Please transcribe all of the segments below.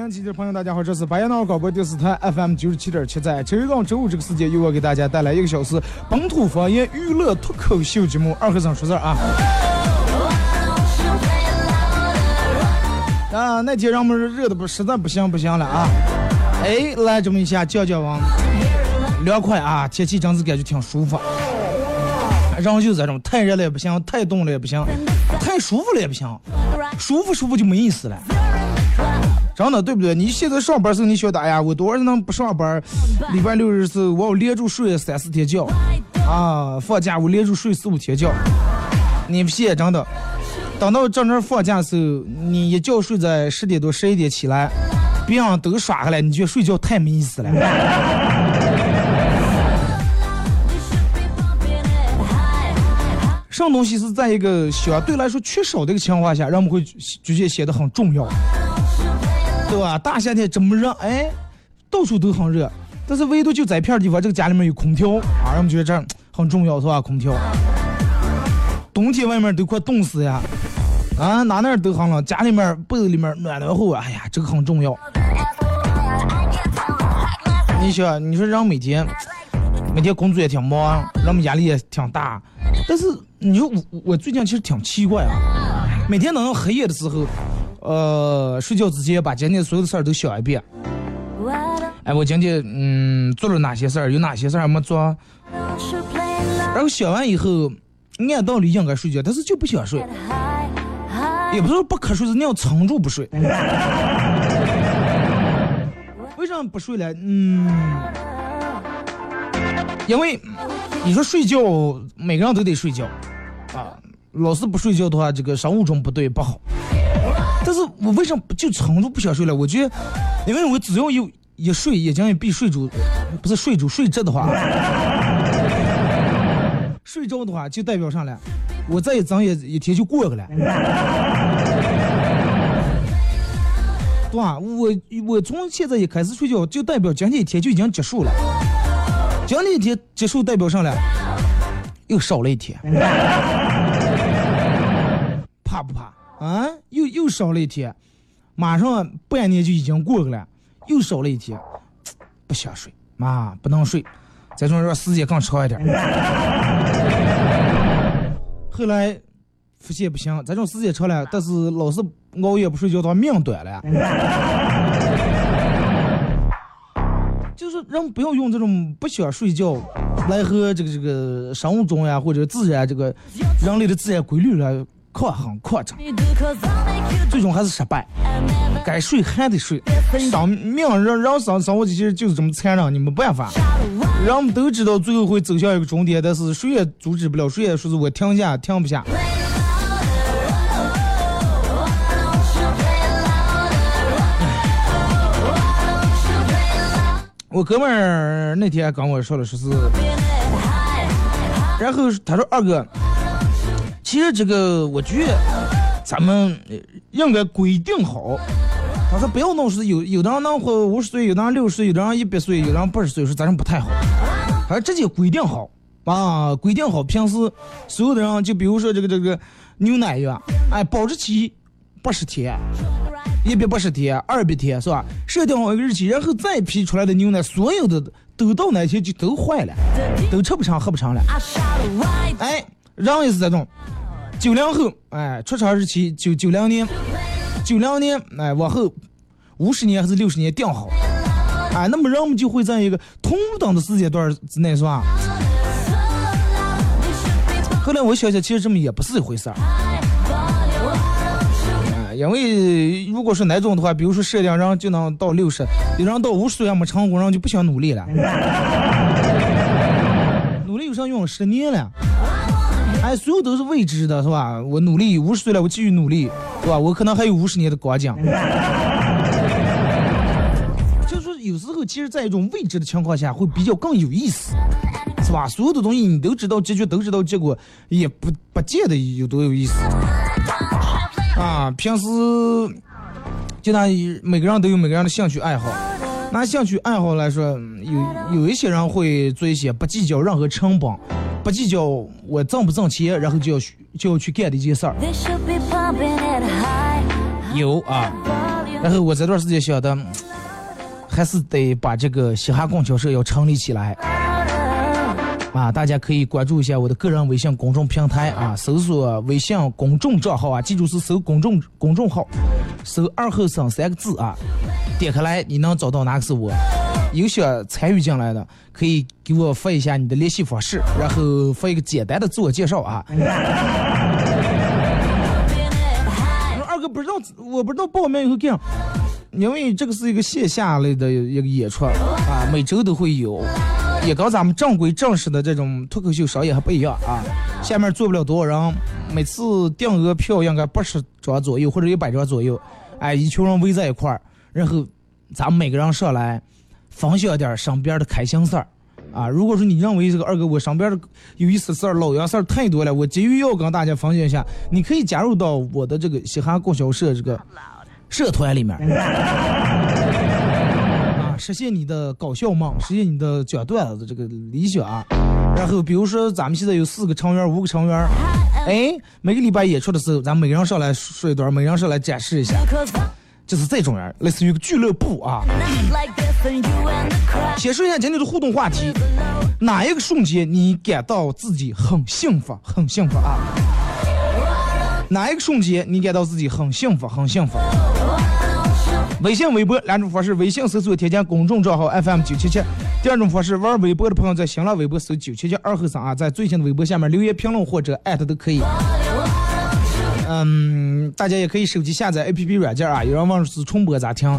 好了啊，沈阳机的朋友，大家好，这是白杨闹广播电视台 FM 九十七点七，在周一到周五这个时间，由我给大家带来一个小时本土方言娱乐脱口秀节目《二和尚说事儿》啊。啊，那天让我们热的不实在不行不行了啊！哎，来这么一下降降温，凉快啊，天气真是感觉挺舒服。然后就这种太热了也不行，太冻了也不行，太舒服了也不行，舒服舒服就没意思了。真的对不对？你现在上班时候，你晓得，哎呀，我多少能不上班？礼拜六日是我要连着睡三四天觉，啊，放假我连着睡四五天觉。你不信真的，等到真正放假的时候，你一觉睡在十点多、十一点起来，别人都耍下来，你觉得睡觉太没意思了。什么东西是在一个相对来说缺少的一个情况下，让我们会觉得显得很重要，对吧？大夏天这么热，哎，到处都很热，但是唯独就在片儿地方，这个家里面有空调啊，让我们觉得这很重要，是吧？空调，冬天外面都快冻死呀，啊，哪哪都很冷，家里面被子里面暖暖和，哎呀，这个很重要。你想，你说让每天每天工作也挺忙，让我们压力也挺大，但是你说我我最近其实挺奇怪啊，每天等到黑夜的时候，呃，睡觉之前把今天所有的事儿都想一遍。哎，我今天嗯做了哪些事儿，有哪些事儿没做，然后想完以后，按道理应该睡觉，但是就不想睡，也不是说不瞌睡，是你要撑住不睡。为什么不睡了？嗯，因为你说睡觉，每个人都得睡觉啊。老是不睡觉的话，这个生物钟不对不好。但是我为什么不就撑住不想睡了？我觉得，因为我只要有一睡，眼睛一闭睡着，不是睡着睡着的话，睡着的话就代表上了，我再一睁眼一天就过去了。对吧？我我从现在一开始睡觉，就代表今天一天就已经结束了。今天一天结束代表上了，又少了一天，怕不怕啊？又又少了一天，马上半年就已经过去了，又少了一天，不想睡啊，不能睡，再说让时间更长一点。后来发现不行，这种时间长了，但是老是熬夜不睡觉他，命短了。就是人不要用这种不想睡觉来和这个这个生物钟呀，或者自然这个人类的自然规律来抗衡扩张，最终还是失败。该睡还得睡，生命人人生生活其实就是这么残忍，你没办法。人们都知道最后会走向一个终点，但是谁也阻止不了，谁也说是我停下停不下。我哥们儿那天跟我说了，说是，然后他说二哥，其实这个我觉得咱们应该规定好。他说不要弄是有有的人能活五十岁，有的人六十岁，有的人一百岁，有的人八十岁，说咱这不太好。他说直接规定好啊，规定好，平时所有的人就比如说这个这个牛奶呀，哎，保质期八十天，一百八十天，二百天是吧？设定好一个日期，然后再批出来的牛奶，所有的都到那天就都坏了，都吃不成喝不成了。哎，人也是这种，九零后，哎，出厂日期九九零年，九零年，哎，往后五十年还是六十年定好，哎，那么人们就会在一个同等的时间段之内，是吧？后来我想想，其实这么也不是一回事儿。哎因为如果是那种的话，比如说设定人就能到六十，有人到五十岁还没成功，人就不想努力了。努力有啥用？十年了。哎，所有都是未知的，是吧？我努力五十岁了，我继续努力，是吧？我可能还有五十年的光景。就是，有时候其实，在一种未知的情况下，会比较更有意思，是吧？所有的东西你都知道结局，都知道结果，也不不见得有多有意思。啊，平时就拿每个人都有每个人的兴趣爱好。拿兴趣爱好来说，有有一些人会做一些不计较任何成本，不计较我挣不挣钱，然后就要去就要去干的一件事儿。有啊，然后我这段时间想的，嗯还是得把这个嘻哈供销社要成立起来。啊，大家可以关注一下我的个人微信公众平台啊，搜索微信公众账号啊，记住是搜公众公众号，搜二后生三个字啊，点开来你能找到哪个是我。有想参与进来的，可以给我发一下你的联系方式，然后发一个简单的自我介绍啊。二哥不知道，我不知道报名以后这样，因为这个是一个线下类的一个演出啊，每周都会有，也跟咱们正规正式的这种脱口秀商业还不一样啊。下面坐不了多少人，每次定额票应该八十张左右或者一百张左右，哎，一群人围在一块儿，然后咱们每个人上来分享点儿身边的开心事儿。啊，如果说你认为这个二哥我身边的有意思事儿、老样事儿太多了，我急于要跟大家分享一下，你可以加入到我的这个嘻哈供销社这个社团里面。啊，实现你的搞笑梦，实现你的讲段子的这个理想啊。然后比如说咱们现在有四个成员、五个成员，哎，每个礼拜演出的时候，咱们每个人上来说一段，每个人上来展示一下，就是这种人，类似于个俱乐部啊。先说一下今天的互动话题，哪一个瞬间你感到自己很幸福，很幸福啊？哪一个瞬间你感到自己很幸福，很幸福？微信、微博两种方式，微信搜索添加公众账号 FM 九七七；第二种方式，玩微博的朋友在新浪微博搜九七七二后三啊，在最新的微博下面留言评论或者艾特都可以。嗯，大家也可以手机下载 APP 软件啊，有人问是重播咋听？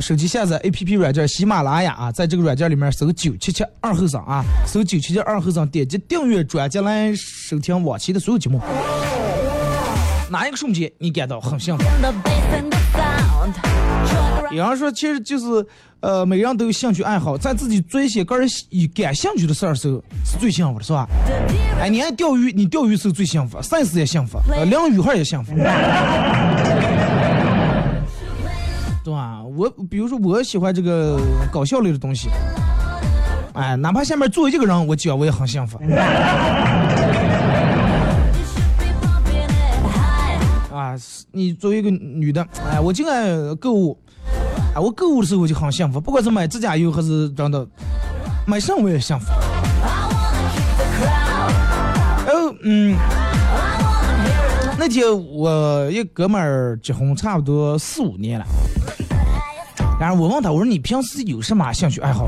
手机下载 APP 软件喜马拉雅啊，在这个软件里面搜九七七二后生啊，搜九七七二后生，点击订阅专辑来收听往期的所有节目。哪一个瞬间你感到很幸福？有人说，其实就是呃，每个人都有兴趣爱好，在自己做一些个人喜感兴趣的事儿的时候，是最幸福的，是吧？哎，你爱钓鱼，你钓鱼时候最幸福，赛事也幸福，呃，淋雨还也幸福，对吧？我比如说，我喜欢这个搞笑类的东西，哎，哪怕下面坐一个人，我讲我也很幸福 啊。你作为一个女的，哎，我就爱购物，哎，我购物的时候我就很幸福，不管是买指甲油还是真的买什么我也幸福。I wanna keep the crowd. 然后，嗯。那天我一哥们儿结婚差不多四五年了，然后我问他，我说你平时有什么兴趣爱好？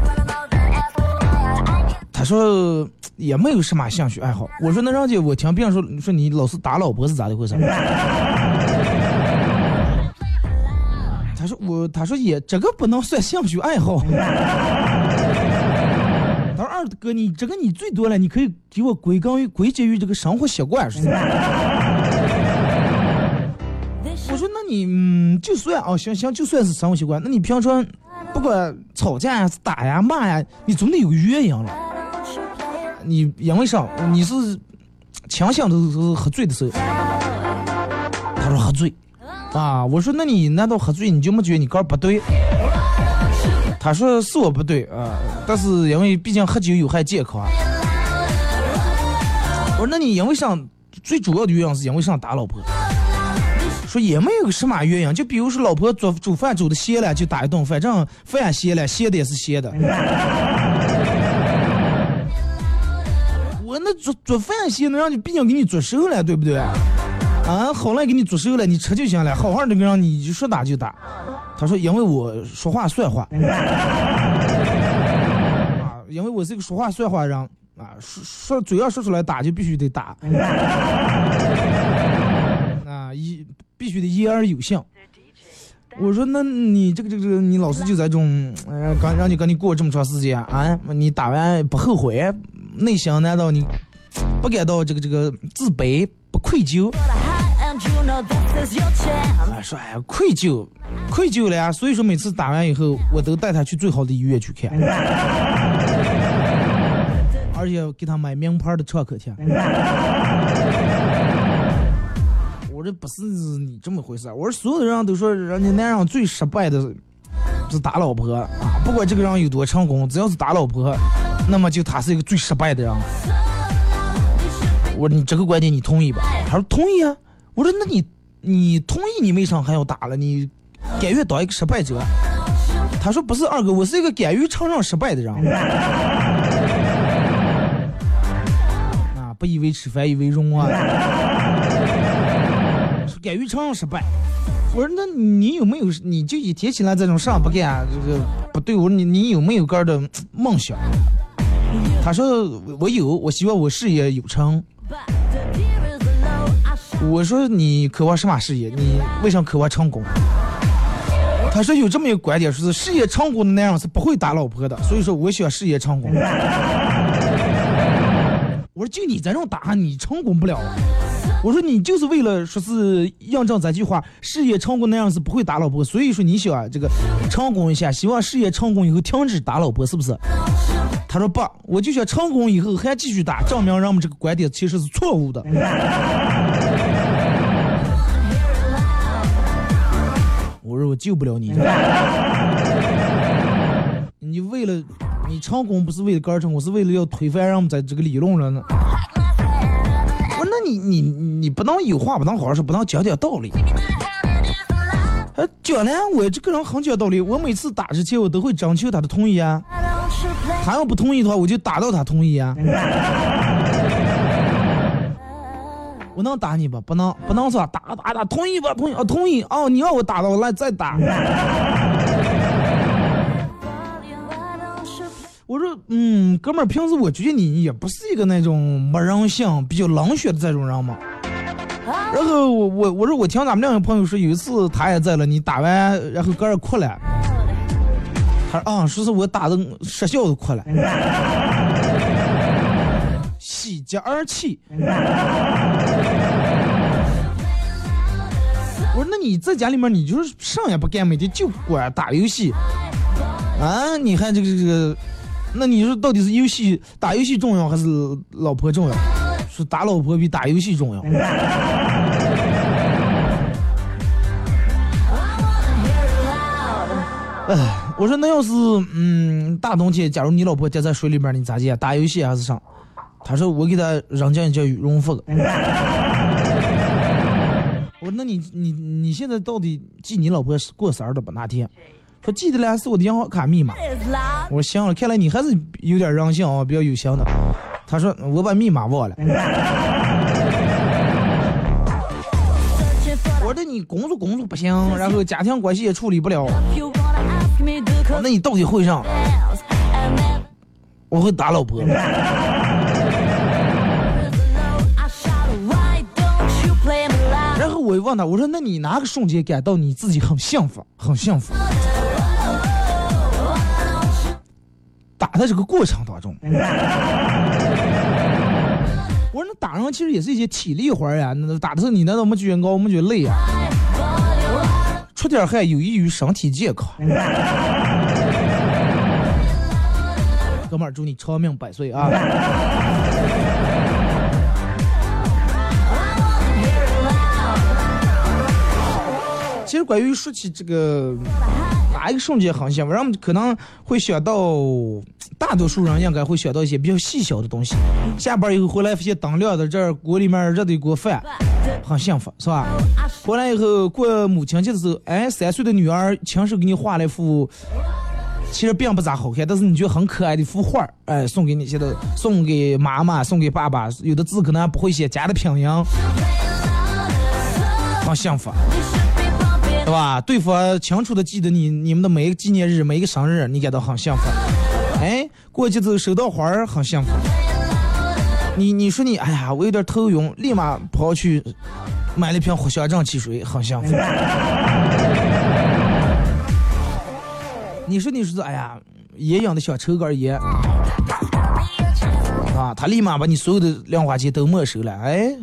他说也没有什么兴趣爱好。我说那人家我听别人说说你老是打老婆是咋的回事？他说我他说也这个不能算兴趣爱好。他说二哥你这个你最多了，你可以给我归根于归结于这个生活习惯是？我说那你嗯，就算啊，行行，就算是生活习惯，那你平常不管吵架呀、打呀、骂呀，你总得有个原因了。你因为啥？你是清醒的是喝醉的时候？他说喝醉。啊，我说那你难道喝醉你就没觉得你个不对？他说是我不对啊，但是因为毕竟喝酒有害健康。我说那你因为啥？最主要的原因是因为想打老婆？说也没有个什么原因，就比如说老婆做煮饭煮的咸了，就打一顿，反正饭咸了，咸的也是咸的。我那做做饭咸能让你，毕竟给你做熟了，对不对？啊，好了，给你做熟了，你吃就行了。好好的个让你说打就打。他说因为我说话算话，啊，因为我是个说话算话人。啊，说说嘴要说出来打就必须得打，啊一必须得言而有信。我说那你这个这个你老是就在这种，刚让你跟你过这么长时间啊，你打完不后悔，内心难道你不感到这个这个自卑愧疚？啊说哎愧疚，愧疚了呀，所以说每次打完以后，我都带他去最好的医院去看。而且给他买名牌的创可贴。我这不是你这么回事。我说所有的人都说，人家男人最失败的是打老婆啊。不管这个人有多成功，只要是打老婆，那么就他是一个最失败的人。我说你这个观点你同意吧？他说同意啊。我说那你你同意，你为啥还要打了？你甘愿当一个失败者？他说不是二哥，我是一个敢于承认失败的人。啊不以为耻，反以为荣啊！敢于承认失败。我说，那你有没有？你就一天起来这种啥不干，这个不对。我说，你你有没有个的梦想？他说我有，我希望我事业有成。我说你渴望什么事业？你为什么渴望成功？他说有这么一个观点，说是事业成功的男人是不会打老婆的。所以说，我想事业成功。我说就你这种打，你成功不了。我说你就是为了说是印证这句话，事业成功那样是不会打老婆，所以说你想这个成功一下，希望事业成功以后停止打老婆，是不是？他说不，我就想成功以后还继续打，证明人们这个观点其实是错误的。我说我救不了你。你为了。你成功不是为了个人成功，是为了要推翻人们在这个理论上呢。我说那你你你不能有话不能好好说，不能讲点道理。讲呢，我这个人很讲道理。我每次打之前，我都会征求他的同意啊。他要不同意的话，我就打到他同意啊。我能打你吧？不能，不能说打打打，同意吧？同意啊，同意哦。你要我打到，我来再打。我说，嗯，哥们儿，平时我觉得你也不是一个那种没人性、比较冷血的这种人嘛。然后我我我说我听咱们两个朋友说，有一次他也在了，你打完然后搁这哭了。他啊，说是我打的失效都哭了，喜极而泣。我说那你在家里面你就是啥也不干，每天就管打游戏啊？你看这个这个。那你说到底是游戏打游戏重要还是老婆重要？说打老婆比打游戏重要。哎，我说那要是嗯大冬天，假如你老婆掉在水里面，你咋接？打游戏还是啥？他说我给他扔进叫羽绒服。我说那你你你现在到底记你老婆过生日的不那天？说记得了，是我的银行卡密码。我说行了，看来你还是有点人性啊，比较有心的。他说我把密码忘了。我说你工作工作不行，然后家庭关系也处理不了。那你到底会上？我会打老婆。然后我问他，我说那你哪个瞬间感到你自己很幸福，很幸福？打的这个过程当中，我说那打人其实也是一些体力活呀，那打的时候你难道没觉得高，没觉得累呀？出点汗有益于身体健康。哥们儿，祝你长命百岁啊！其实关于说起这个。哪一个瞬间很幸福？人们可能会想到，大多数人应该会想到一些比较细小的东西。下班以后回来发现灯亮的这儿，锅里面热的一锅饭，很幸福，是吧？回来以后过母亲节的时候，哎，三岁的女儿亲手给你画了一幅，其实并不咋好看，但是你觉得很可爱的一幅画儿，哎，送给你，现在送给妈妈，送给爸爸，有的字可能还不会写，加的拼音，很幸福。对吧？对方清楚的记得你你们的每一个纪念日、每一个生日，你感到很幸福。哎，过节子收到花儿，很幸福。你你说你，哎呀，我有点头晕，立马跑去买了瓶藿香正气水，很幸福。你说你说是，哎呀，爷养的小抽根烟，啊，他立马把你所有的零花钱都没收了，哎。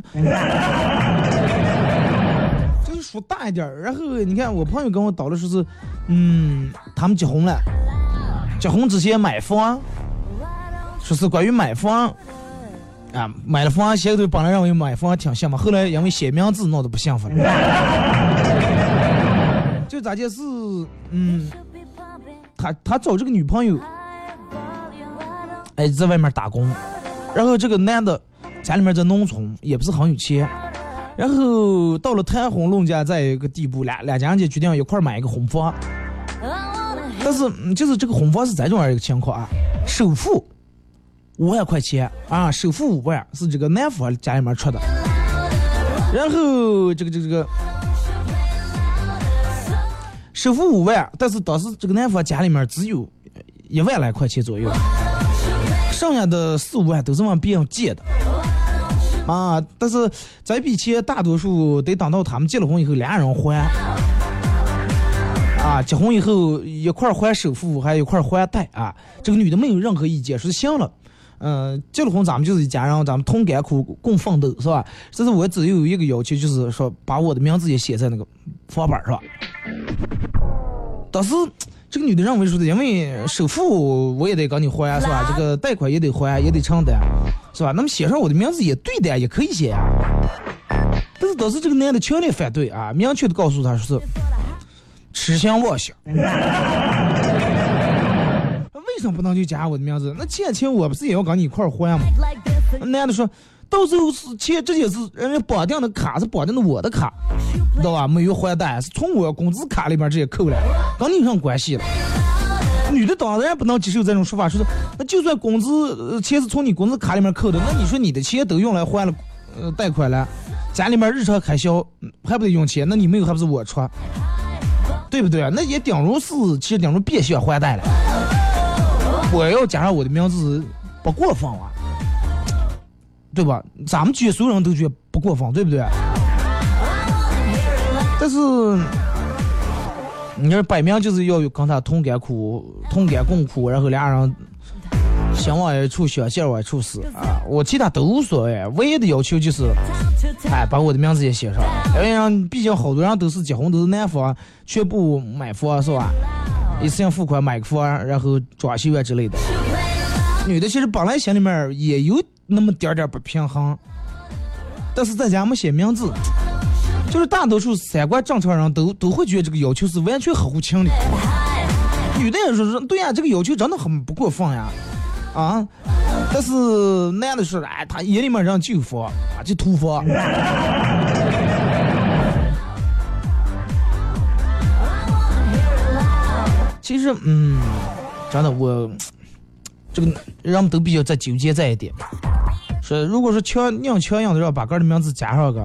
就是说大一点儿，然后你看我朋友跟我叨的说是，嗯，他们结婚了，结婚之前买房，说是关于买房，啊，买了房，先头本来认为买房挺幸福，后来因为写名字闹得不幸福了。就咋件事，嗯，他他找这个女朋友，哎，在外面打工，然后这个男的家里面在农村，也不是很有钱。然后到了谈婚论嫁这一个地步，两两家人就决定一块买一个婚房。但是就是这个婚房是这种样一个情况啊，首付五万块钱啊，首付五万是这个男方家里面出的。然后这个这个这个首付五万，但是当时这个男方家里面只有一万来块钱左右，剩下的四五万都是往别人借的。啊！但是这笔钱大多数得等到他们结了婚以后俩人还。啊，结婚以后一块还首付，还一块还贷啊。这个女的没有任何意见，说行了。嗯，结了婚咱们就是一家人，咱们同甘苦共奋斗，是吧？这是我只有一个要求，就是说把我的名字也写在那个房本上。但是。这个女的认为说的，因为首付我也得跟你还，是吧？这个贷款也得还，也得承担，是吧？那么写上我的名字也对的，也可以写呀。但是当时这个男的强烈反对啊，明确的告诉他说是痴心妄想。为什么不能就加我的名字？那借钱我不是也要跟你一块还吗？男的说。到时候是钱，这些是人家绑定的卡，是绑定的我的卡，知道吧？没有还贷，是从我工资卡里边直接扣了，跟你有啥关系了？女的当然不能接受这种说法，说是那就算工资钱是从你工资卡里面扣的，那你说你的钱都用来还了呃贷款了，家里面日常开销还不得用钱？那你没有还不是我出？对不对？那也顶如是，其实顶如变相还贷了。我要加上我的名字，不过分啊。对吧？咱们觉所有人都觉得不过分，对不对？但是，你说摆明就是要跟他同甘苦、同甘共苦，然后俩人心往一处想，劲往一处使啊！我其他都无所谓，唯一的要求就是，哎，把我的名字也写上。因为毕竟好多人都是结婚都是男方全部买房是吧？一次性付款买个房，然后装修啊之类的。女的其实本来心里面也有。那么点点不平衡，但是在家没写名字，就是大多数三观正常人都都会觉得这个要求是完全合乎情理。女的也说说，对呀，这个要求真的很不过分呀，啊！但是男的说，哎，他眼里面人就佛啊，就土佛。其实，嗯，真的我，这个人们都比较在纠结在一点。说，如果说强硬强硬的要把个人的名字加上个，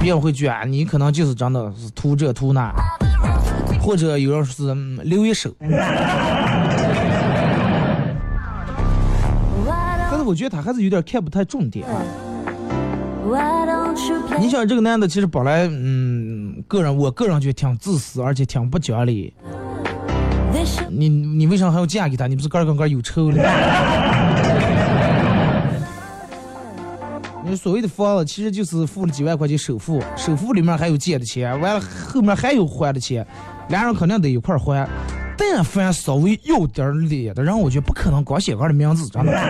别人会觉得你可能就是真的是图这图那，或者有人是留一手。但是我觉得他还是有点看不太重点。你想这个男的其实本来，嗯，个人我个人觉得挺自私，而且挺不讲理。你你为啥还要嫁给他？你不是个跟个有仇了？所谓的房子，其实就是付了几万块钱首付，首付里面还有借的钱，完了后面还有还的钱，俩人肯定得一块还。但凡稍微有点脸的人，我觉得不可能光写个人名字，真的。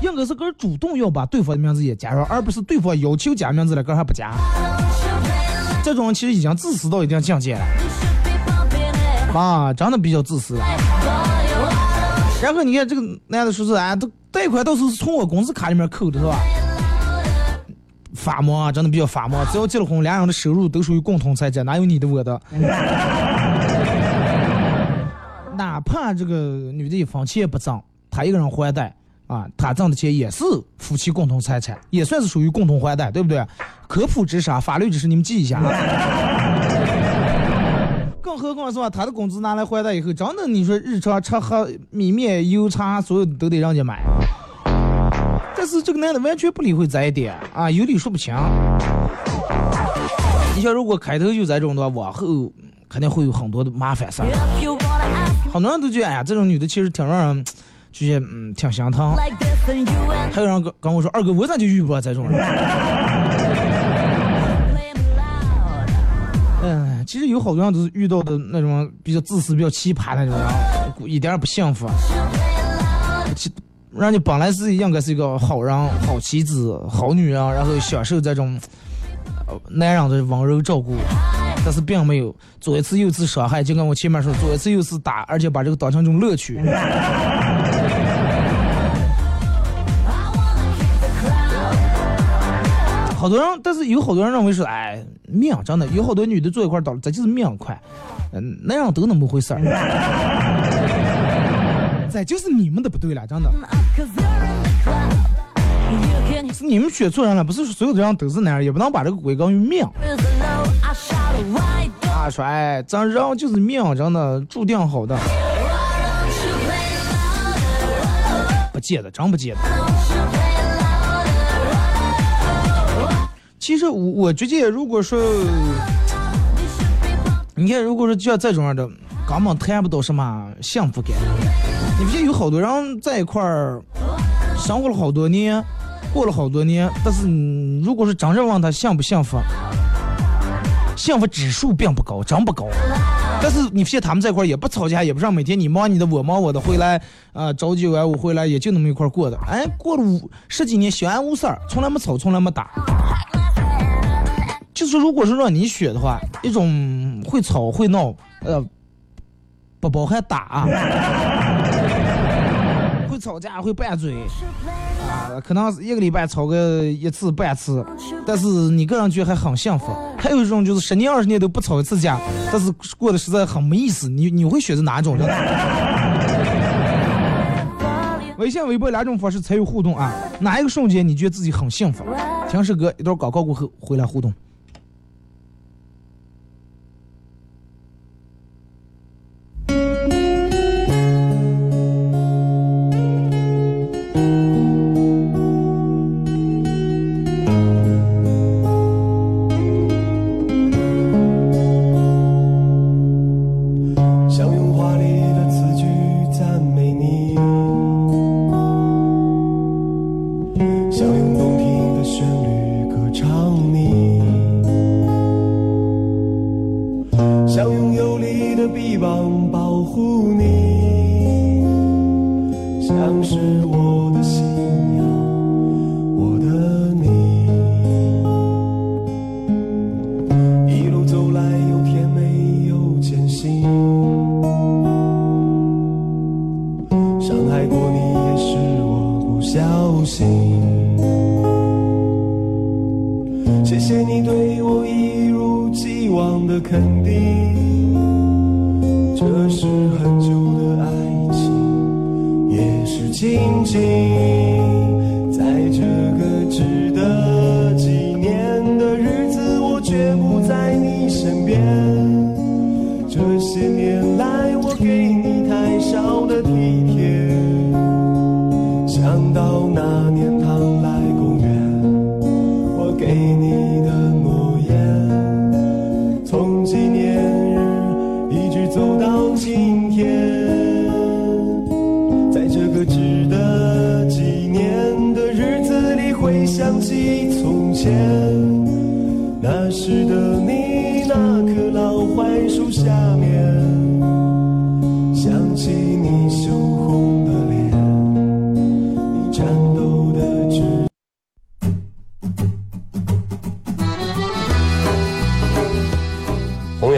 应该是个人主动要把对方的名字也加上，而不是对方要求加名字了，个还不加。这种其实已经自私到一定境界了，啊，真的比较自私。然后你看这个男的说是啊，都贷款到时候是从我工资卡里面扣的是吧？法盲啊，真的比较法盲。只要结了婚，两人的收入都属于共同财产，哪有你的我的？哪怕这个女的一分钱也不挣，她一个人还贷啊，她挣的钱也是夫妻共同财产，也算是属于共同还贷，对不对？科普知识啊，法律知识你们记一下啊。更何况是吧，他的工资拿来还贷以后，真的你说日常吃喝米面油茶，所有的都得让家买。但是这个男的完全不理会这一点啊，有理说不清。你像如果开头就这种的话，往后肯定会有很多的麻烦事儿。很多人都觉得，哎呀，这种女的其实挺让人，就是嗯，挺心疼。还有人跟跟我说，二哥，我咋就遇不到这种人？其实有好多人都是遇到的那种比较自私、比较奇葩那种人，一点儿不幸福。其人家本来是应该是一个好人、好妻子、好女人，然后享受这种男人的温柔照顾，但是并没有左一次右一次伤害，就跟我前面说，左一次右一次打，而且把这个当成一种乐趣。好多人，但是有好多人认为说，哎，命真的有好多女的坐一块儿倒了，这就是命快，嗯，那样都那么回事儿。这就是你们的不对了，真的是你们选错人了，不是说所有的人都是男人，也不能把这个归功于命啊，说哎，咱人就是命，真的注定好的?不接的，真不接的。其实我我觉得，如果说你看，如果说就像这种样的，根本谈不到什么幸福感。你不觉得有好多人在一块儿生活了好多年，过了好多年，但是如果是真正问他幸不幸福，幸福指数并不高，真不高。但是你发现他们在一块也不吵架，也不让每天你忙你的，我忙我的，回来啊、朝九晚五回来也就那么一块过的。哎，过了五十几年相安无事儿，从来没吵，从来没打。就是如果是让你选的话，一种会吵会闹，呃，不包含打，会吵架会拌嘴啊，可能一个礼拜吵个一次半次，但是你个人觉得还很幸福。还有一种就是十年二十年都不吵一次架，但是过得实在很没意思。你你会选择哪种呢？微信、微博两种方式参与互动啊，哪一个瞬间你觉得自己很幸福？听首歌，一段广告过后回来互动。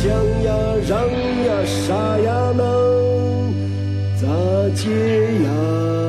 想呀让呀啥呀能咋接呀？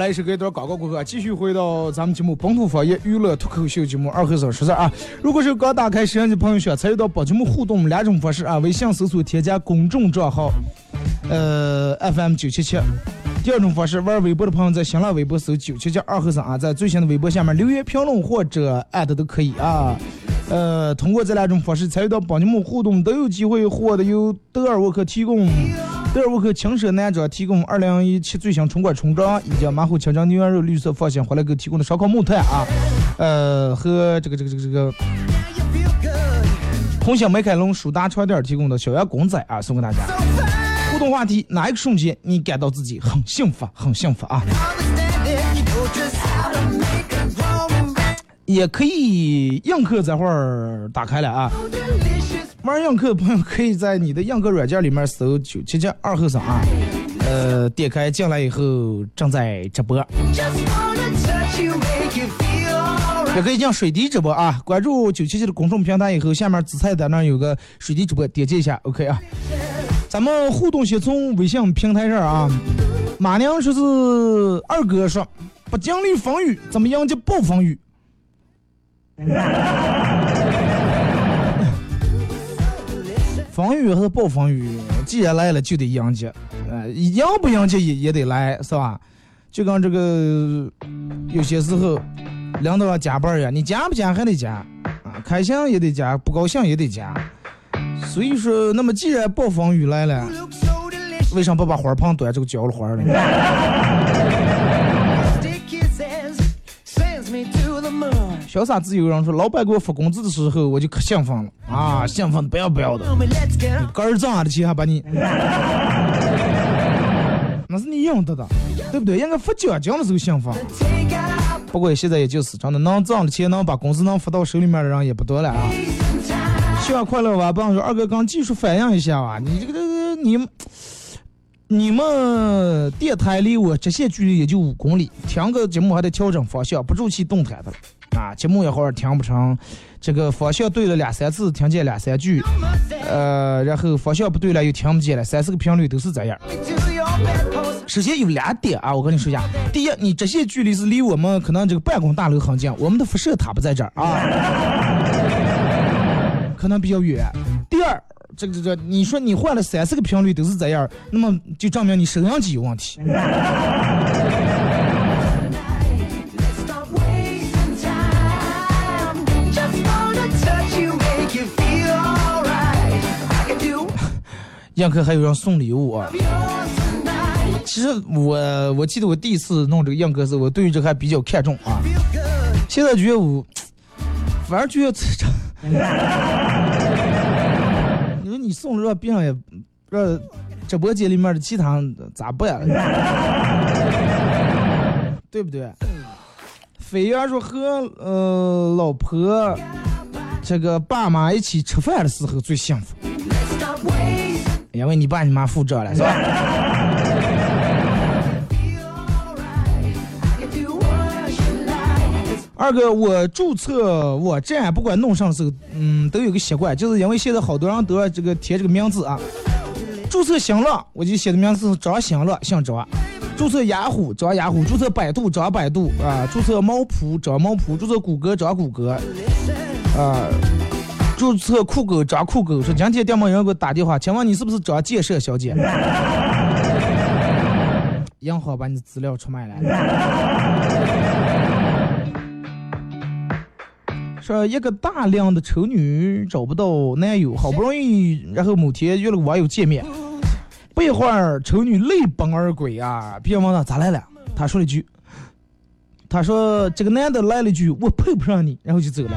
来一首歌一段广告过后啊，继续回到咱们节目本土方言娱乐脱口秀节目二和尚说事儿啊。如果是刚打开摄像机朋友想参与到本节目互动两种方式啊，微信搜索添加公众账号，呃 FM 九七七。第二种方式，玩微博的朋友在新浪微博搜九七七二和尚啊，在最新的微博下面留言评论或者艾特都可以啊。呃，通过这两种方式参与到本节目互动，都有机会获得由德尔沃克提供德尔沃克轻奢男装提供二零一七最新春款春装，以及马虎清蒸牛羊肉绿色放心回来给提供的烧烤木炭啊，呃，和这个这个这个这个红星美凯龙舒达床垫提供的小羊公仔啊，送给大家。互动话题：哪一个瞬间你感到自己很幸福，很幸福啊？也可以映客这会儿打开了啊。玩映客的朋友可以在你的映客软件里面搜九七七二后生啊，呃，点开进来以后正在直播，也可以进水滴直播啊。关注九七七的公众平台以后，下面紫菜单那有个水滴直播，点击一下，OK 啊。咱们互动先从微信平台上啊，马娘说是二哥说，不经历风雨怎么迎接暴风雨？风雨还是暴风雨，既然来了就得迎接，呃，迎不迎接也也得来，是吧？就跟这个有些时候领导要加班呀，你加不加还得加啊，开心也得加，不高兴也得加。所以说，那么既然暴风雨来了，为啥不把花盆端这个浇了花呢？潇洒自由人说，老板给我发工资的时候，我就可兴奋了啊，兴奋的不要不要的。你个儿挣下的钱还把你，那是你应得的，对不对？应该发奖金的时候兴奋。不过现在也就是真的，能挣的钱能把工资能发到手里面的人也不多了啊。希望快乐吧，帮说二哥刚技术反映一下啊，你这个这个你你们电台离我直线距离也就五公里，听个节目还得调整方向，不住气动弹的了啊，节目一会儿听不成，这个方向对了两三次，听见两三句，呃，然后方向不对了又听不见了，三四个频率都是这样。首先有两点啊，我跟你说一下。第一，你直线距离是离我们可能这个办公大楼很近，我们的辐射塔不在这儿啊，可能比较远。第二，这个这个，你说你换了三四个频率都是这样，那么就证明你收音机有问题。映客还有人送礼物啊。其实我我记得我第一次弄这个映客时，我对于这个还比较看重啊。现在觉得我，反而觉得这，你说你送了让别人也让直播间里面的其他咋办？对不对？飞儿说和呃老婆这个爸妈一起吃饭的时候最幸福，因为你爸你妈负责了，是吧？二哥，我注册网站不管弄上是，嗯，都有个习惯，就是因为现在好多人都要这个填这个名字啊。注册新浪，我就写的名字是张新浪，姓张；注册雅虎，张雅虎；注册百度，张百度啊；注册猫扑，张猫扑；注册谷歌，张谷歌啊；注册酷狗，张酷狗。说今天电门有人给我打电话，请问你是不是张建设小姐？银行把你的资料出卖了。说一个大量的丑女找不到男友，好不容易，然后某天约了个网友见面，不一会儿，丑女泪崩而归啊！别人问他咋来了，他说了一句：“他说这个男的来了一句我配不上你，然后就走了。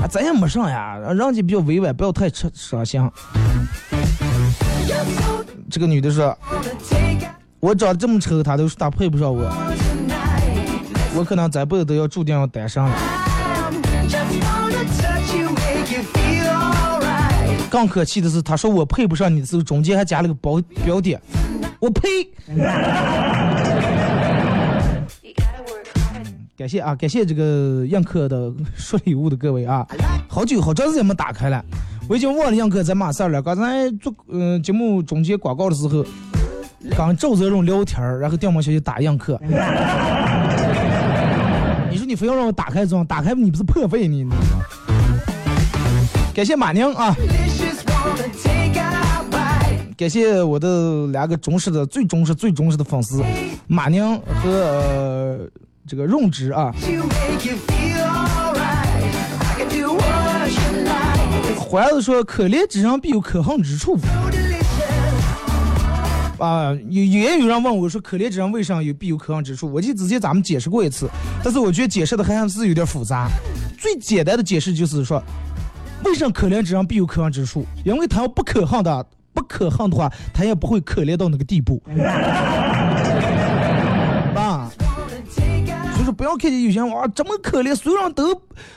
啊，咱也没上呀，人家比较委婉，不要太伤伤心。这个女的说：“我长得这么丑，他都说他配不上我，我可能这辈子都要注定要单身了。”更可气的是，他说我配不上你的时候，中间还加了个标标点，我呸！感谢啊，感谢这个映客的送礼物的各位啊，好久好长时间没打开了，我已经忘了映客在嘛事了。刚才做嗯节目中间广告的时候，刚赵泽荣聊天儿，然后电毛小姐打映客。你说你非要让我打开装，打开你不是破费呢？感谢马宁啊，感谢我的两个忠实的、最忠实、最忠实的粉丝马宁和、这个润之啊。怀子说：“可怜之人必有可恨之处。”啊，有也有人问我说：“可怜之人为啥有必有可恨之处？”我记得之前咱们解释过一次，但是我觉得解释的还是有点复杂。最简单的解释就是说，为什么可怜之人必有可恨之处？因为他要不可恨的，不可恨的话，他也不会可怜到那个地步。不要看见有些人哇这么可怜，所有人都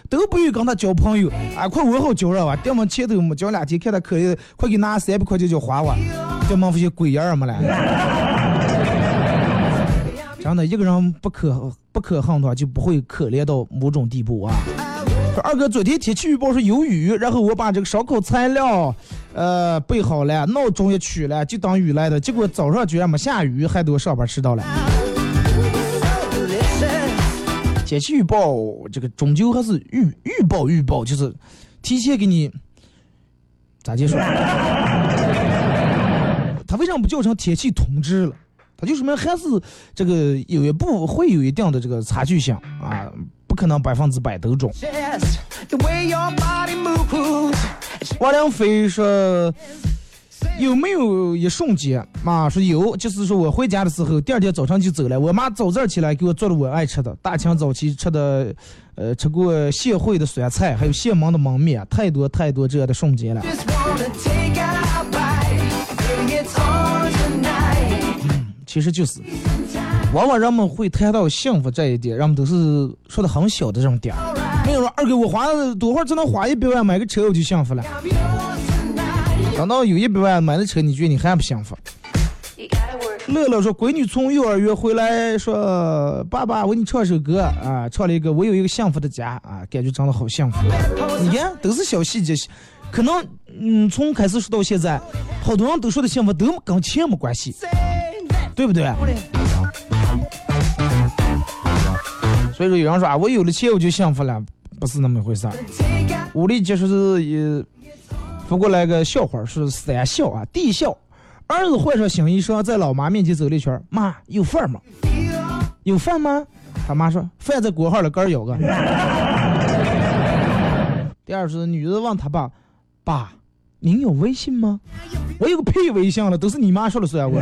都不愿意跟他交朋友，啊，快问好交了吧，电门前头没交两天，看他可怜，快给拿三百块钱就花我，电门这些鬼样儿么了。真的，一个人不可不可恨的话，就不会可怜到某种地步啊。说二哥，昨天天气预报说有雨，然后我把这个烧烤材料，呃，备好了，闹钟也取了，就当雨来的。结果早上居然没下雨，害得我上班迟到了。天气预报这个终究还是预预报预报，就是提前给你咋解说？他为什么不叫成天气通知了？他就说明还是这个有一部会有一定的这个差距性啊，不可能百分之百都中。王良飞说。有没有一瞬间妈？说有，就是说我回家的时候，第二天早上就走了。我妈早早起来给我做了我爱吃的，大清早起吃的，呃，吃过县会的酸菜，还有县门的焖面，太多太多这样的瞬间了。其实就是，往往人们会谈到幸福这一点，人们都是说的很小的这种点儿。没有说二哥，我花多会儿只能花一百万买个车，我就幸福了。等到有一百万买了车，你觉得你还不幸福？乐乐说，闺女从幼儿园回来，说爸爸，我给你唱首歌啊，唱了一个我有一个幸福的家啊，感觉真的好幸福。你看，都是小细节，可能嗯，从开始说到现在，好多人都说的幸福都跟钱没关系，对不对？所以说有人说啊，我有了钱我就幸福了，不是那么回事儿。武力结束是也。不过来个笑话，是三笑啊。第一笑，儿子换上新衣裳，在老妈面前走了一圈，妈有饭吗？有饭吗？他妈说饭在国号的根儿舀个。第二是女的问他爸，爸，您有微信吗？我有个屁微信了，都是你妈说了算我。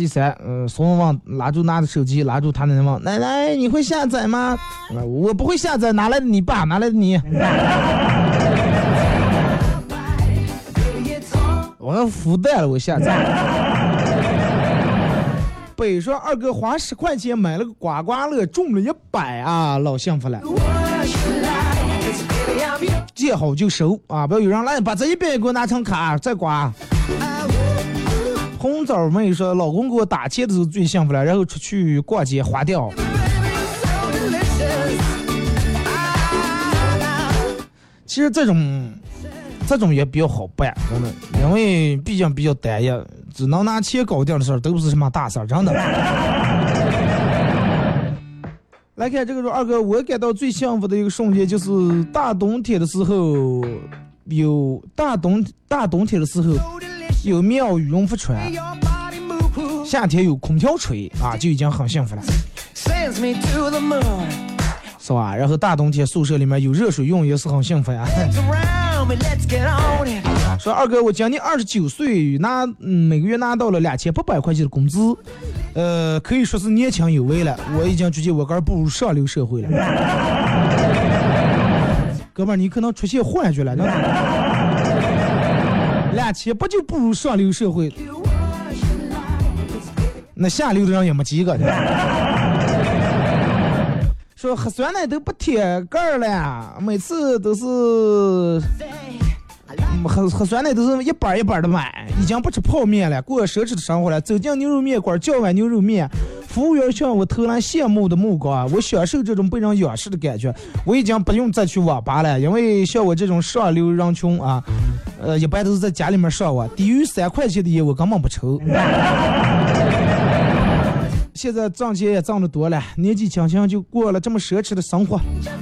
第三，嗯，孙文旺拉住拿着手机，拉住他奶奶问：“奶奶，你会下载吗？”我不会下载，哪来的你爸？哪来的你？我要孵蛋了，我下载。北说二哥花十块钱买了个刮刮乐，中了一百啊，老幸福了。见好就收啊，不要有人来把这一百给我拿成卡再刮。红枣妹说，老公给我打钱的时候最幸福了，然后出去逛街花掉。其实这种这种也比较好办，真的，因为毕竟比较单一，只能拿钱搞定的事儿都不是什么大事儿，真的。来看这个说，二哥，我感到最幸福的一个瞬间就是大冬天的时候，有大冬大冬天的时候有棉袄羽绒服穿，夏天有空调吹啊，就已经很幸福了.是吧？然后大冬天宿舍里面有热水用也是很幸福呀。说二哥，我今年二十九岁，拿嗯每个月拿到了两千八百块钱的工资，呃，可以说是年轻有为了。我已经觉得我哥步入上流社会了。哥们儿，你可能出现幻觉了。两千不就不如上流社会？那下流的人也没几个。说喝酸奶都不贴盖了，每次都是。喝喝酸奶都是一板一板的买，已经不吃泡面了，过奢侈的生活了。走进牛肉面馆叫碗牛肉面，服务员向我投来羡慕的目光，我享受这种被人仰视的感觉。我已经不用再去网吧了，因为像我这种上流人群啊，呃，一般都是在家里面上网，低于三块钱的烟我根本不抽。现在挣钱也挣得多了，年纪轻轻就过了这么奢侈的生活，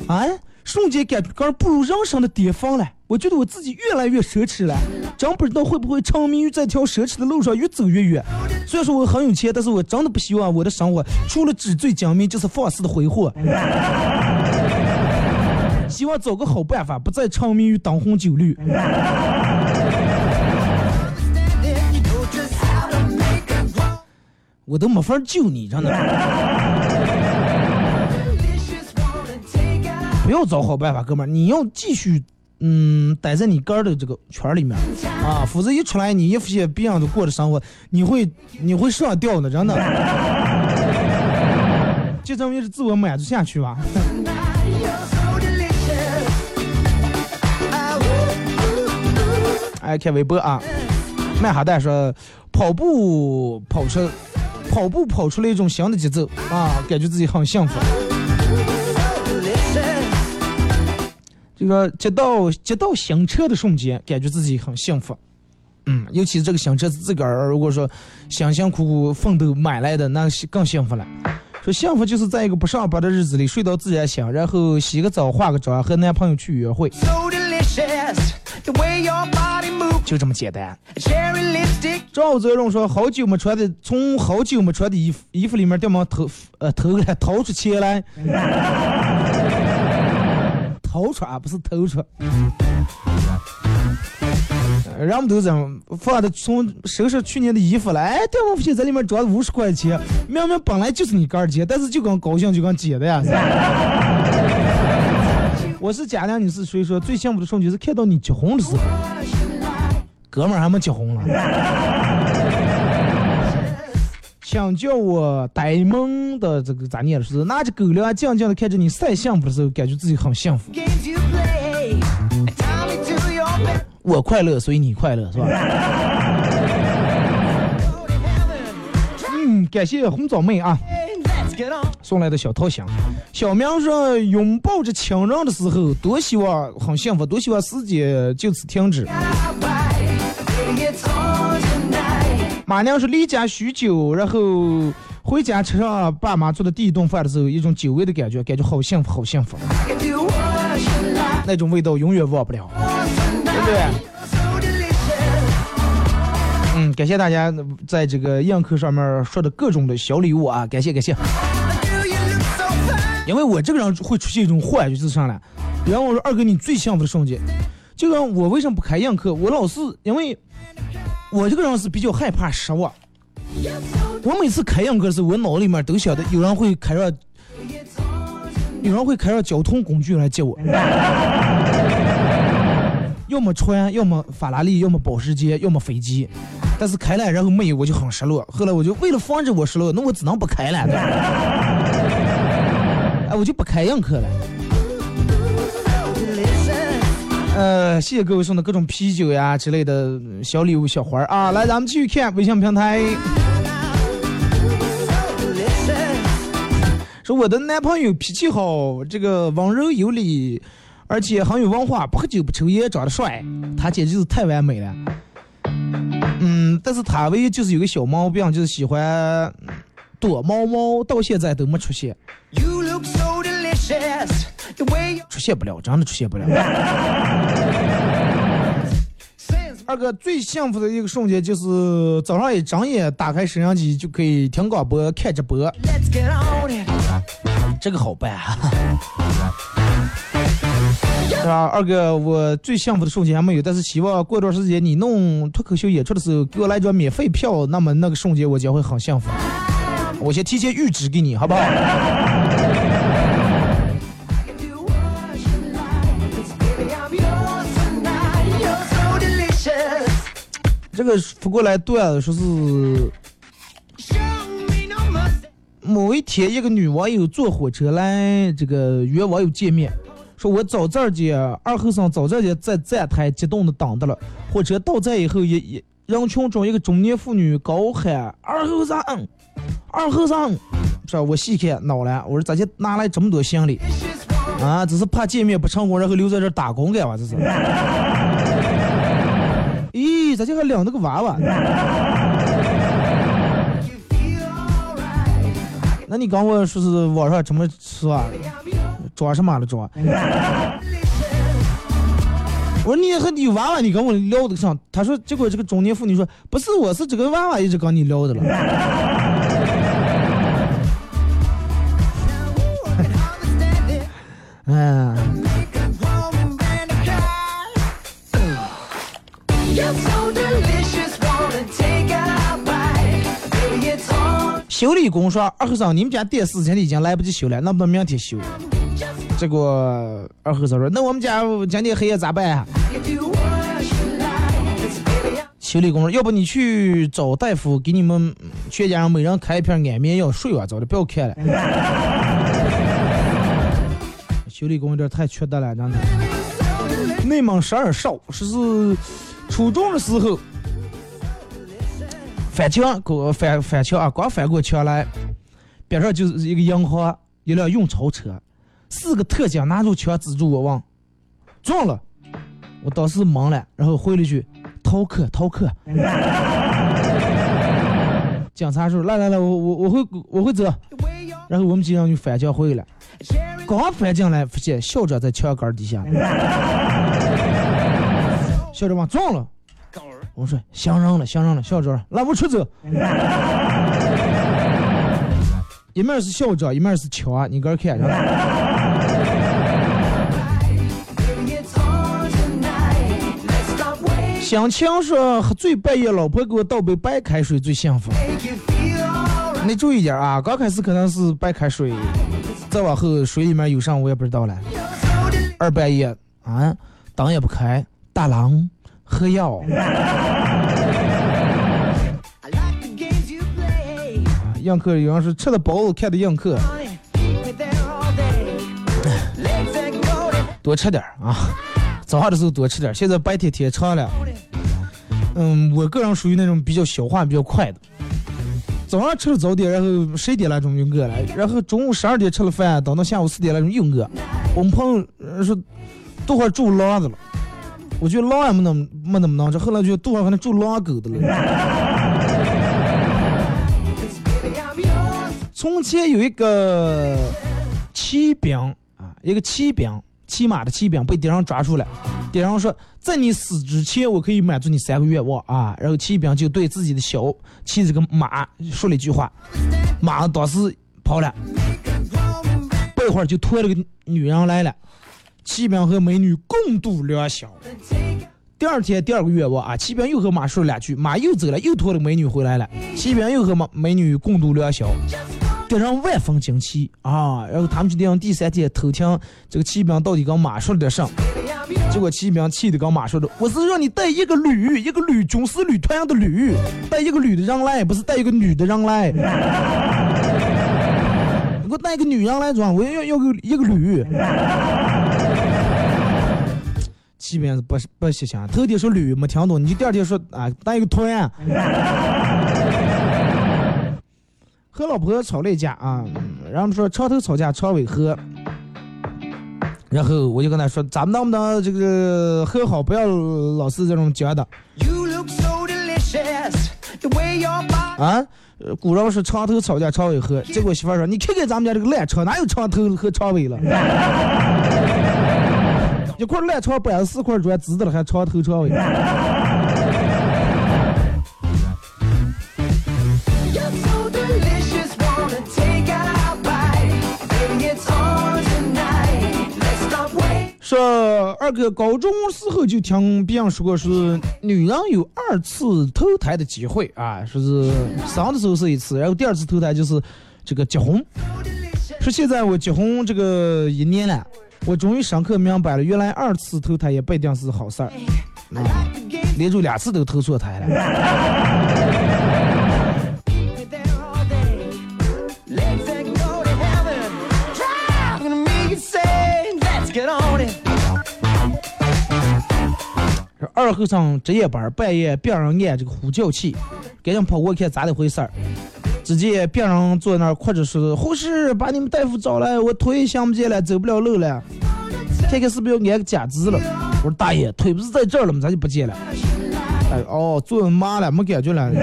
哎，瞬间感觉刚步入人生的巅峰了。我觉得我自己越来越奢侈了，真不知道会不会沉迷于这条奢侈的路上越走越远。虽然说我很有钱，但是我真的不希望我的生活除了纸醉金迷就是放肆的挥霍。希望找个好办法，不再沉迷于灯红酒绿。我都没法救你，真的。不要找好办法，哥们儿，你要继续嗯待在你哥儿的这个圈儿里面啊，否则一出来你一副些别人都过的生活，你会你会上吊的，真的。就这么一直自我满足下去吧。You're so delicious. Ah, ooh, ooh, ooh. 哎，看微博啊，曼哈蛋说跑步跑出跑步跑出了一种新的节奏啊，感觉自己很幸福。这个接到接到新车的瞬间，感觉自己很幸福。嗯，尤其是这个新车是自个儿如果说辛辛苦苦奋斗买来的，那更幸福了。说幸福就是在一个不上班的日子里睡到自然醒，然后洗个澡、化个妆，和男朋友去约会，就这么简单。赵泽荣说：“好久没穿的，从好久没穿的衣服衣服里面掉毛头呃头来掏出钱来，掏出啊，不是偷出。呃人们都在放的，从收拾去年的衣服了，哎，掉毛不行，在里面装了五十块钱，明明本来就是你个儿钱，但是就跟高兴就跟姐的呀。我是贾亮，你是谁说最幸福的瞬间是看到你结婚的时候，哥们儿还没结婚了。想叫我呆萌的这个咋念是拿着狗粮静静的看着你晒幸福的时候，感觉自己很幸福。我快乐，所以你快乐，是吧？嗯，感谢红枣妹啊.送来的小桃心。小明说，拥抱着亲人的时候，多希望很幸福，多希望时间就此停止。马娘说离家许久，然后回家吃上爸妈做的第一顿饭的时候，一种久违的感觉，感觉好幸福，好幸福，那种味道永远忘不了，对不对？嗯，感谢大家在这个映客上面说的各种的小礼物啊，感谢感谢。因为我这个人会出现一种幻觉，就是上来，比方我说二哥你最幸福的瞬间，就跟我为什么不开映客，我老是因为我这个人是比较害怕失望，我每次开映客的时，我脑里面都晓得有人会开上，有人会开上交通工具来接我。要么船，要么法拉利，要么保时捷，要么飞机，但是开了然后没有，我就很失落。后来我就为了防止我失落，那我只能不开了。哎，我就不开映客了。呃，谢谢各位送的各种啤酒呀之类的小礼物、小花儿啊！来，咱们继续看微信平台。说我的男朋友脾气好，这个温柔有礼，而且很有文化，不喝酒不抽烟，长得帅，他简直就是太完美了。嗯，但是他唯一就是有个小毛病，就是喜欢躲猫猫，到现在都没出现，You look so delicious. 出现不了，真的出现不了。二哥最幸福的一个瞬间就是早上一睁眼打开摄像机就可以听广播、看直播.这个好办啊。是吧，二哥，我最幸福的瞬间还没有，但是希望过段时间你弄脱口秀演出的时候给我来张免费票，那么那个瞬间我将会很幸福。我先提前预支给你，好不好？这个发过来段子说是某一天，一个女网友坐火车来这个约网友见面，说我早这儿二后生早这儿间在站台激动的等着了。火车到站以后，一一人群中一个中年妇女高喊“二后生，二后生”，这？我细看恼了，我说咋就拿来这么多行李啊？只是怕见面不成功，然后留在这打工干吧？这是？咦，咋就还领那个娃娃？那你刚我说是网上怎么说啊？装什么了装？我说你和你娃娃，你跟我聊的上？他说，结果这个中年妇女说，不是，我是这个娃娃一直跟你聊的了。I 理工说，二和尚，你们家电视现在已经来不及修了，能不能明天修？结果二和尚说，那我们家今天黑夜咋办啊？修理工说，要不你去找大夫，给你们全家人每人开一片安眠药，睡吧，早点不要看了。修理工有点太缺德了，真的。内蒙十二少说是初中的时候翻墙，给我翻翻墙啊，刚翻过墙来，边上就是一个银行，一辆运钞车，四个特警拿住枪指住我问，撞了。我当时懵了，然后回了一句逃课逃课。警察说来来来，我我我会我会走。然后我们几人就翻墙回来，刚翻进来，发现校长在墙根底下。校长往撞了，我说相让了，相让了，校长那我出走。一面是校长，一面是墙，你个儿看着。小强说喝醉半夜，老婆给我倒杯白开水最幸福。你注意点啊，刚开始可能是白开水，再往后水里面有啥我也不知道了。二半夜啊，灯也不开，大郎喝药 play. 映客有人是吃的饱了看的映客. 多吃点儿啊，早上的时候多吃点儿，现在白天天长了，嗯，我个人属于那种比较消化比较快的。早上吃了早点，然后十一点来钟就饿了，然后中午十二点吃了饭，等到下午四点来钟又饿。我们朋友呃说，多会儿住牢子了，我觉得狼也没那么没那么能这，后来觉得多会儿可能住狼狗的了。从前有一个骑兵啊，一个骑兵，骑马的骑兵被敌人抓住了。敌人说，在你死之前，我可以满足你三个愿望啊。然后骑兵就对自己的小骑这个马说了一句话，马当时跑了，不一会儿就拖了个女人来了。骑兵和美女共度良宵。第二天第二个愿望啊，骑兵又和马说了两句，马又走了，又拖了美女回来了。骑兵又和马美女共度良宵。敌人万分惊奇啊！然后他们决定第三天偷听这个骑兵到底跟马说了点什么。结果骑兵气的跟马说的：“我是让你带一个旅，一个旅军事旅团的旅，带一个旅的人来，不是带一个女的人来。我带一个女人来装，我要要要个一个驴。”基本上是不不实行。头天说驴没听懂，你就第二天说啊带一个团啊。和老婆吵了一架啊，然后说床头吵架床尾和，然后我就跟他说，咱们能不能这个和好，不要老是这种僵的 You look so delicious, the way your body. 啊。呃古人说床头吵架床尾和，结果媳妇说，你看看咱们家这个烂床，哪有床头和床尾了？一块烂床板四块砖，紫的了还床头床尾。说二哥高中时候就听别人说过，是女人有二次投胎的机会啊，说是生的时候是一次，然后第二次投胎就是这个结婚。说现在我结婚这个一年了，我终于深刻明白了，原来二次投胎也不一定是好事儿，I like the game, 连着两次都投错胎了。二后生值夜班，半夜别人按这个呼叫器，赶紧跑过去看咋的回事儿。只见别人坐在那儿哭着说：“护士，把你们大夫找来，我腿想不见了，走不了路了。看看是不是要安个假肢了？”我说：“大爷，腿不是在这儿了吗？咋就不见了？”哎，哦，坐麻了，没感觉了。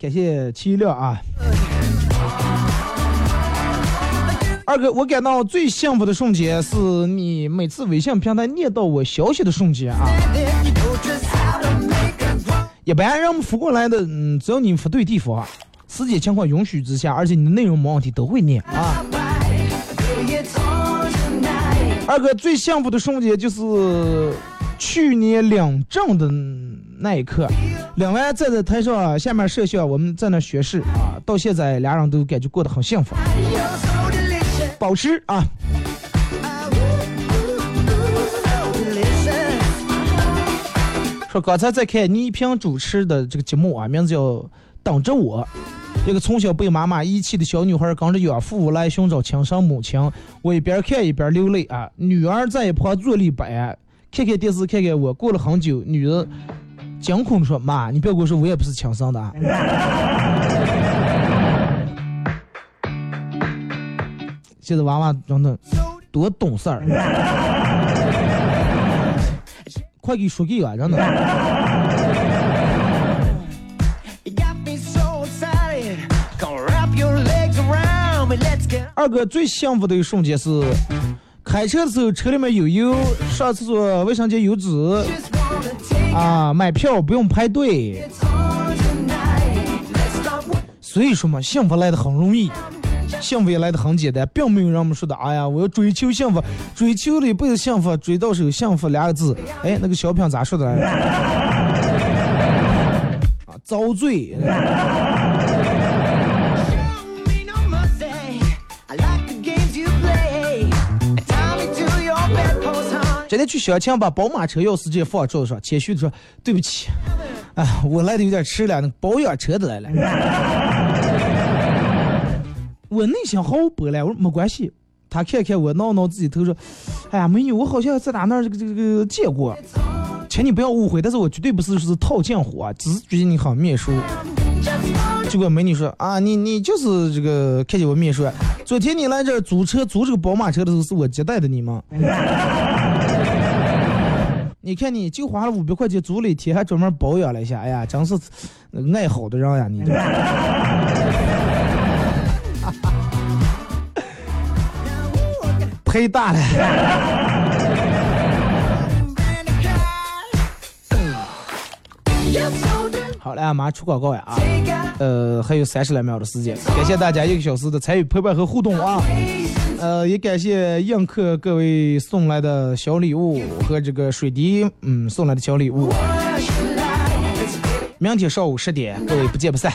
感谢七六啊。二哥，我感到最幸福的瞬间是你每次微信平台念到我消息的瞬间啊。一般人们发过来的，嗯，只要你发对地方，时间情况允许之下，而且你的内容没问题，都会念啊。二哥最幸福的瞬间就是去年领证的那一刻，领完站在台上，下面摄像，我们在那学视啊，到现在俩人都感觉过得很幸福，保持啊。说刚才在看倪萍主持的这个节目啊，名字叫《等着我》。一个从小被妈妈遗弃的小女孩，跟着养父来寻找亲生母亲。我一边看一边流泪啊。女儿在一旁坐立不安，看看电视，看看我。过了很久，女的惊恐地说：“妈，你不要跟我说我也不是亲生的啊。”现在娃娃真的多懂事儿，快给说给我，真的。二哥最幸福的一瞬间是，开车的时候车里面有油，上厕所卫生间有纸啊，买票不用排队。所以说嘛，幸福来的很容易，幸福也来的很简单，并没有人们说的，哎呀，我要追求幸福，追求了一辈子幸福，追到手幸福两个字，哎，那个小品咋说的来？啊，遭罪。今天去小强把宝马车钥匙直接放桌子上，谦虚的说：“对不起，哎，我来的有点迟了，那保养车的来了。”我内心毫无波澜，我说没关系。他看看我，挠挠自己头说：“哎呀，美女，我好像在哪那儿这个这个见过，请你不要误会，但是我绝对不是是套近乎啊，只是觉得你很面熟。”结果美女说：“啊，你你就是这个看见我面熟，昨天你来这租车租这个宝马车的时候，是我接待的你吗？” 你看你就花了五百块钱租了一天，还专门保养了一下，哎呀，真是爱好的人呀，你这。忒大了。好了，马上出广告呀啊，呃，还有三十来秒的时间，感谢大家一个小时的参与陪伴和互动啊。呃，也感谢映客各位送来的小礼物和这个水滴嗯送来的小礼物。明天上午十点，各位不见不散。